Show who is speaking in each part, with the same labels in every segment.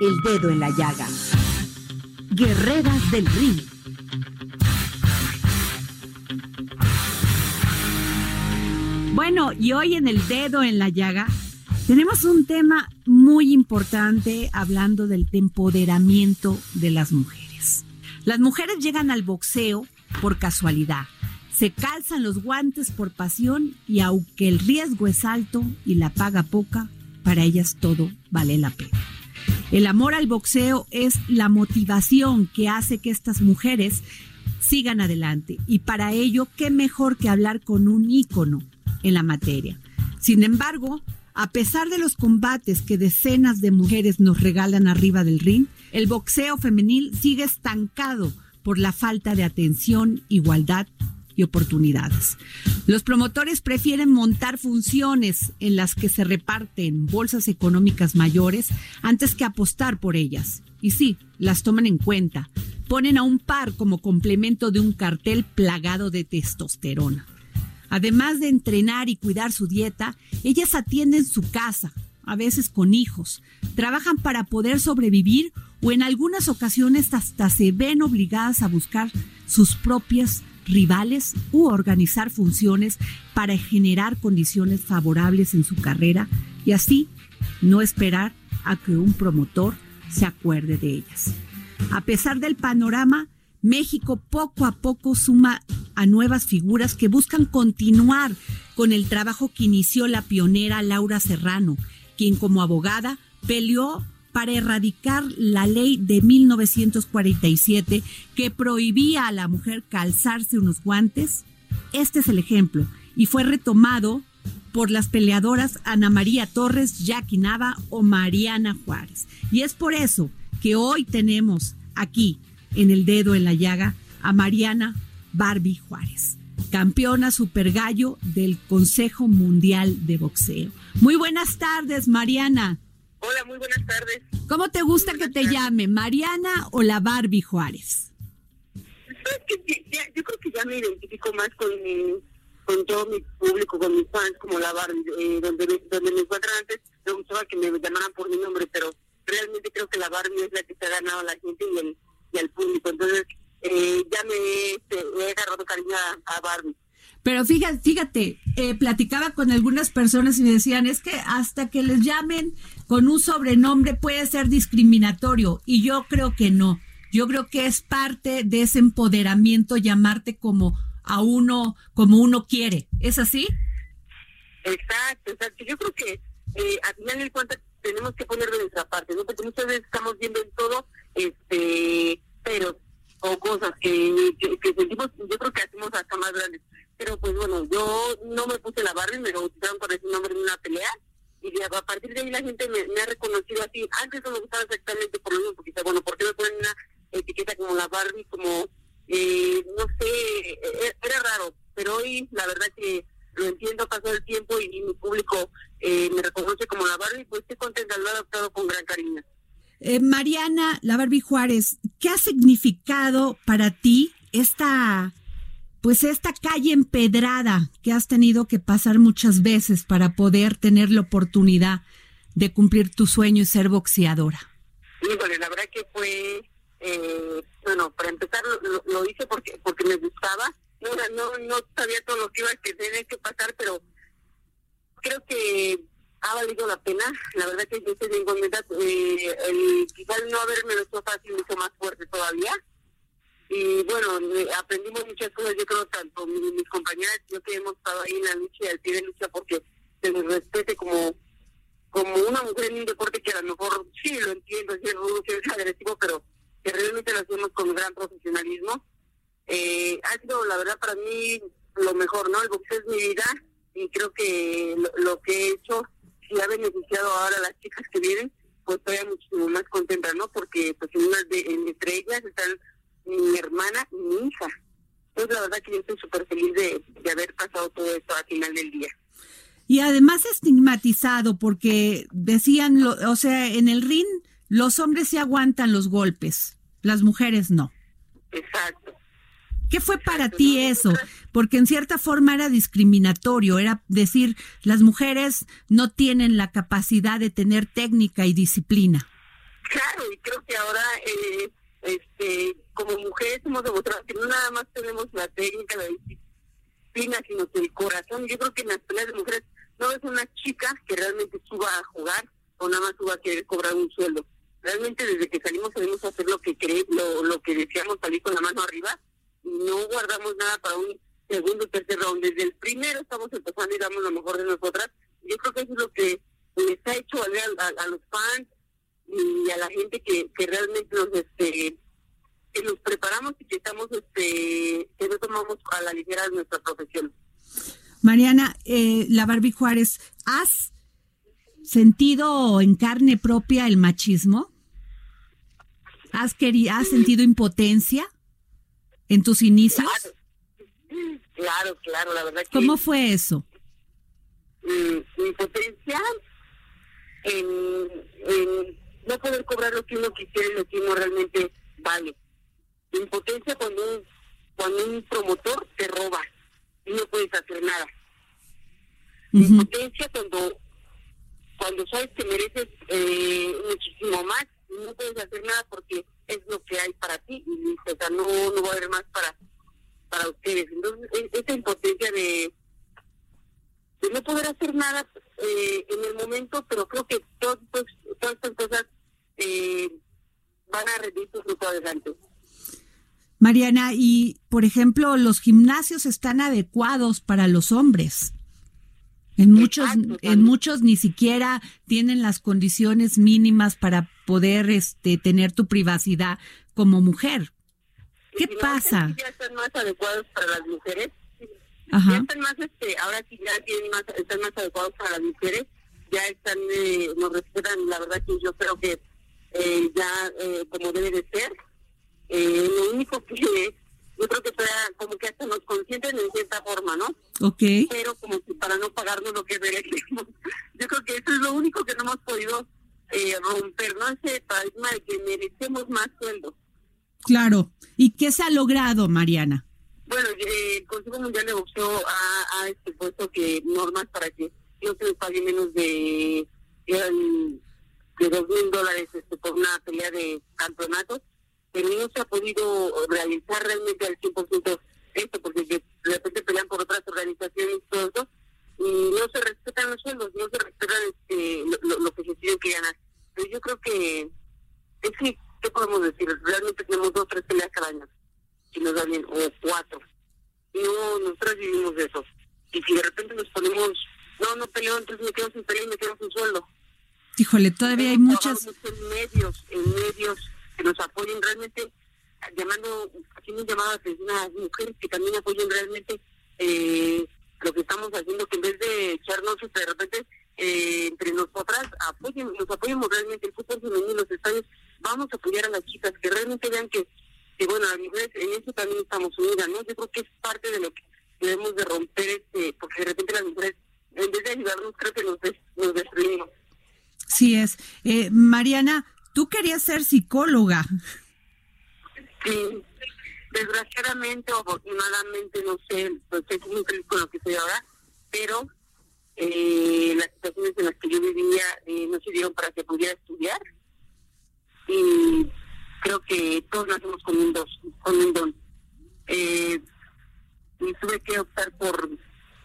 Speaker 1: El dedo en la llaga. Guerreras del ring. Bueno, y hoy en el dedo en la llaga tenemos un tema muy importante hablando del empoderamiento de las mujeres. Las mujeres llegan al boxeo por casualidad, se calzan los guantes por pasión y aunque el riesgo es alto y la paga poca, para ellas todo vale la pena. El amor al boxeo es la motivación que hace que estas mujeres sigan adelante y para ello qué mejor que hablar con un ícono en la materia. Sin embargo, a pesar de los combates que decenas de mujeres nos regalan arriba del ring, el boxeo femenil sigue estancado por la falta de atención, igualdad oportunidades. Los promotores prefieren montar funciones en las que se reparten bolsas económicas mayores antes que apostar por ellas. Y sí, las toman en cuenta. Ponen a un par como complemento de un cartel plagado de testosterona. Además de entrenar y cuidar su dieta, ellas atienden su casa, a veces con hijos, trabajan para poder sobrevivir o en algunas ocasiones hasta se ven obligadas a buscar sus propias rivales u organizar funciones para generar condiciones favorables en su carrera y así no esperar a que un promotor se acuerde de ellas. A pesar del panorama, México poco a poco suma a nuevas figuras que buscan continuar con el trabajo que inició la pionera Laura Serrano, quien como abogada peleó para erradicar la ley de 1947 que prohibía a la mujer calzarse unos guantes. Este es el ejemplo y fue retomado por las peleadoras Ana María Torres, Jackie Nava o Mariana Juárez. Y es por eso que hoy tenemos aquí en el dedo en la llaga a Mariana Barbie Juárez, campeona super gallo del Consejo Mundial de Boxeo. Muy buenas tardes, Mariana.
Speaker 2: Hola, muy buenas tardes.
Speaker 1: ¿Cómo te gusta que te llame, Mariana o la Barbie Juárez?
Speaker 2: yo creo que ya me identifico más con, con todo mi público, con mis fans, como la Barbie, eh, donde, donde me encuentran antes, me gustaba que me llamaran por mi nombre, pero realmente creo que la Barbie es la que se ha ganado a la gente y el y al público. Entonces, eh, ya me, este, he agarrado cariño a, Barbie.
Speaker 1: Pero fíjate, fíjate eh, platicaba con algunas personas y me decían, es que hasta que les llamen con un sobrenombre puede ser discriminatorio. Y yo creo que no. Yo creo que es parte de ese empoderamiento llamarte como a uno, como uno quiere. ¿Es así?
Speaker 2: Exacto, exacto. Yo creo que eh, al final de cuentas tenemos que poner de nuestra parte, ¿no? Porque muchas veces estamos viendo en todo este pero o cosas que, que, sentimos yo creo que hacemos hasta más grandes pero pues bueno yo no me puse la Barbie me bautizaron por ese nombre en una pelea y a partir de ahí gente me, ha reconocido así. Antes no me gustaba exactamente por lo mismo porque bueno ¿por qué me ponen una etiqueta como la Barbie como eh, no sé e, e, era raro pero hoy la verdad que lo entiendo pasó el tiempo y, mi público eh, me reconoce como la Barbie pues estoy contenta lo he adoptado con gran cariño
Speaker 1: eh, Mariana, la Barbie Juárez, ¿qué ha significado para ti esta, pues esta calle empedrada que has tenido que pasar muchas veces para poder tener la oportunidad de cumplir tu sueño y ser boxeadora?
Speaker 2: Híjole, la verdad que fue, eh, bueno, para empezar lo, hice porque porque me gustaba. No, no, no sabía todo lo que iba a tener que pasar, pero creo que ha valido la pena. La verdad que yo estoy igualdad, eh, el, quizás no haberme hecho fácil mucho más fuerte todavía. Y bueno, aprendimos muchas cosas, yo creo, tanto mis, compañeras, yo que hemos estado ahí en la lucha y al pie de lucha porque se nos respete como como una mujer en un deporte que a lo mejor sí lo entiendo, es rudo, es agresivo, pero que realmente lo hacemos con gran profesionalismo. Eh, ha sido, la verdad, para mí lo mejor, ¿no? El boxeo es mi vida y creo que lo que he hecho si ha beneficiado ahora a las chicas que vienen, pues todavía muchísimo más contenta, ¿no? Porque pues en una de, entre ellas están mi hermana y mi hija. Entonces la verdad que yo estoy súper feliz de, de haber pasado todo esto al final del día.
Speaker 1: Y además estigmatizado porque decían, o sea, en el ring los hombres sí aguantan los golpes, las mujeres no.
Speaker 2: Exacto.
Speaker 1: ¿Qué fue para ti eso? Porque en cierta forma era discriminatorio, era decir, las mujeres no tienen la capacidad de tener técnica y disciplina.
Speaker 2: Claro, y creo que ahora, eh, este, como mujeres hemos demostrado que no nada más tenemos la técnica, la disciplina, sino que el corazón. Yo creo que en las peleas de mujeres no es una chica que realmente suba a jugar o nada más suba a querer cobrar un sueldo. Realmente desde que salimos salimos a hacer lo que cre lo, lo que deseamos salir con la mano arriba no guardamos nada para un segundo tercer round. Desde el primero estamos empezando y damos lo mejor de nosotras. Yo creo que eso es lo que les ha hecho valer a, los fans y a la gente que, que realmente nos este que nos preparamos y que estamos este que no tomamos a la ligera nuestra profesión.
Speaker 1: Mariana, eh, la Barbie Juárez, ¿has sentido en carne propia el machismo? ¿Has, querido, ¿Has sentido impotencia? en tus inicios?
Speaker 2: Claro, claro, la verdad que...
Speaker 1: ¿Cómo fue eso?
Speaker 2: Mm, mi potencial en, no poder cobrar lo que uno quisiera y lo que uno realmente vale. Impotencia cuando un, cuando un promotor te roba no puedes hacer nada. Impotencia cuando cuando sabes que mereces eh, muchísimo más y no puedes hacer nada porque es lo que hay para ti y o sea, no, no va a haber más para para ustedes. Entonces, e, esa impotencia de, de no poder hacer nada eh, en el momento, pero creo que todas, todas estas cosas eh, van a rendir su fruto adelante.
Speaker 1: Mariana, y por ejemplo, los gimnasios están adecuados para los hombres. En muchos, en muchos ni siquiera tienen las condiciones mínimas para poder este, tener tu privacidad como mujer. ¿Qué pasa?
Speaker 2: Ya están más adecuados para las mujeres. Ya están más, este, ahora sí ya tienen más, están más adecuados para las mujeres. Ya están, eh, nos respetan, la verdad que yo creo que eh, ya eh, como debe de ser. Eh, lo único que yo creo que como que hasta nos consienten en cierta forma, ¿no?
Speaker 1: Ok.
Speaker 2: Pero como si para no pagarnos lo que merecemos. Yo creo que eso es lo único que no hemos podido eh, romper, ¿no? Ese paradigma de que merecemos más sueldos.
Speaker 1: Claro. ¿Y qué se ha logrado, Mariana?
Speaker 2: Bueno, eh, el Consejo Mundial de Boxeo ha, este, puesto que normas para que no se les pague menos de, de dos mil dólares este, por una pelea de campeonatos pero no se ha podido realizar realmente al 100% esto, porque de repente pelean por otras organizaciones y todo eso, y no se respetan los sueldos, no se respetan este, lo, que se tiene que ganar. Pero yo creo que, es que, ¿qué podemos decir? Realmente tenemos dos, tres peleas cada año, si nos da bien, o cuatro. No, nosotros vivimos de eso. Y si de repente nos ponemos, no, no peleo, entonces me quedo sin pelea y me quedo sin sueldo.
Speaker 1: Híjole, todavía hay muchas...
Speaker 2: En medios, en medios que nos apoyen realmente, llamando, haciendo un llamado a las mujeres que también apoyen realmente eh, lo que estamos haciendo, que en vez de echarnos de repente eh, entre nosotras, apoyen, nos apoyemos realmente el fútbol femenino, los estadios, vamos a apoyar a las chicas, que realmente vean que, que bueno, las mujeres en eso también estamos unidas, ¿no? Yo creo que es parte de lo que debemos de romper, este porque de repente las mujeres, en vez de ayudarnos, creo que nos, nos destruimos.
Speaker 1: Sí es. Eh, Mariana, Tú querías ser psicóloga.
Speaker 2: Sí, desgraciadamente o afortunadamente, no sé, pues estoy muy feliz con lo que estoy ahora, pero eh, las situaciones en las que yo vivía eh, no se dieron para que pudiera estudiar. Y creo que todos nacemos con un, dos, con un don. Eh, y tuve que optar por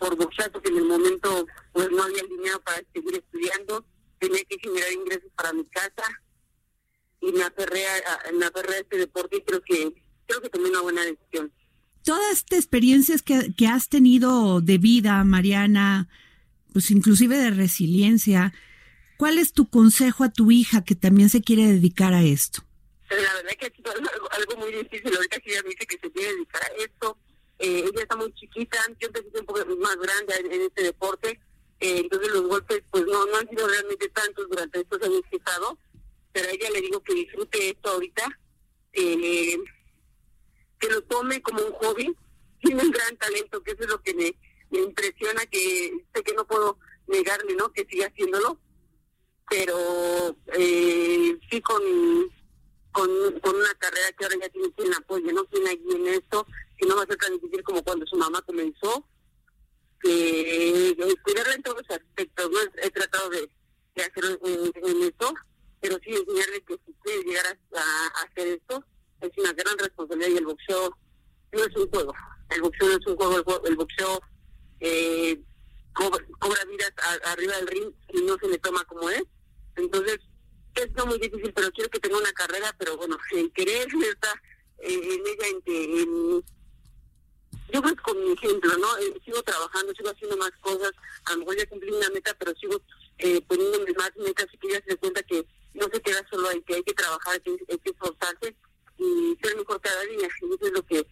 Speaker 2: por boxear porque en el momento pues no había dinero para seguir estudiando, tenía que generar ingresos para mi casa y me aferré a, me aferré a este deporte y creo que creo que tomé una buena decisión.
Speaker 1: Todas estas experiencias que, que has tenido de vida, Mariana, pues inclusive de resiliencia, ¿cuál es tu consejo a tu hija que también se quiere dedicar a esto?
Speaker 2: La verdad que es algo, algo muy difícil, ahorita que ella me dice que se quiere dedicar a esto, eh, ella está muy chiquita, yo empecé un poco más grande en, este deporte, Eh, entonces los golpes pues no, no han sido realmente tantos durante estos años que he estado, pero a ella le digo que disfrute esto ahorita, eh, que lo tome como un hobby, tiene un gran talento, que eso es lo que me, me impresiona, que sé que no puedo negarle, ¿no? Que siga haciéndolo, pero eh, sí con, con, con una carrera que ahora ya tiene quien apoye, ¿no? Quien allí en esto, que no va a ser tan difícil como cuando su mamá comenzó, que cuidarla en todos los aspectos, ¿no? He tratado de, de hacer en, en esto, pero sí enseñarle que si quiere llegar a, a hacer esto, es una gran responsabilidad y el boxeo no es un juego. El boxeo no es un juego, el boxeo eh, cobra, cobra vidas arriba del ring y no se le toma como es. Entonces, es no muy difícil, pero quiero que tenga una carrera, pero bueno, el querer está eh, en ella, en que yo creo con mi ejemplo, ¿no? Eh, sigo trabajando, sigo haciendo más cosas, a lo mejor ya cumplí una meta, pero sigo eh, poniéndome más metas y que ella se cuenta que no se queda solo ahí, que hay que trabajar, que hay que esforzarse y ser mejor cada día. Y eso es lo que,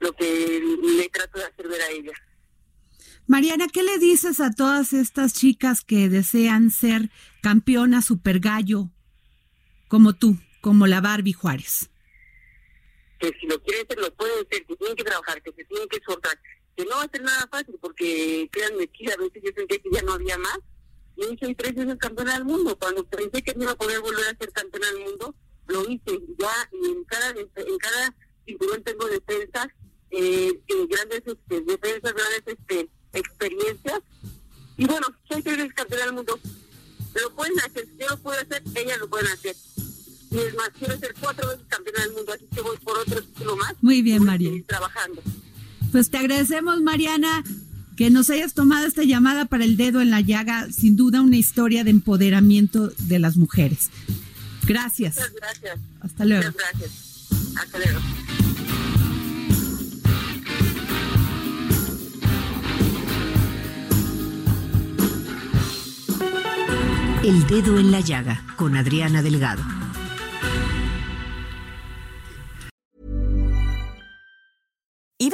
Speaker 2: lo que le trato de hacer ver a ella.
Speaker 1: Mariana, ¿qué le dices a todas estas chicas que desean ser campeona super gallo como tú, como la Barbie Juárez?
Speaker 2: Que si lo quieren ser, lo pueden ser, que tienen que trabajar, que se tienen que esforzar, que no va a ser nada fácil, porque créanme que a veces yo sentía que ya no había más. Yo soy tres veces campeona del mundo. Cuando pensé que no iba a poder volver a ser campeona del mundo, lo hice ya y en cada, en cada cinturón tengo defensas, eh, grandes este, defensas, grandes este, experiencias. Y bueno,
Speaker 1: Muy bien, María.
Speaker 2: Trabajando.
Speaker 1: Pues te agradecemos, Mariana, que nos hayas tomado esta llamada para el dedo en la llaga. Sin duda, una historia de empoderamiento de las mujeres. Gracias.
Speaker 2: Muchas gracias.
Speaker 1: Hasta luego.
Speaker 2: Muchas gracias. Hasta luego.
Speaker 3: El dedo en la llaga con Adriana Delgado.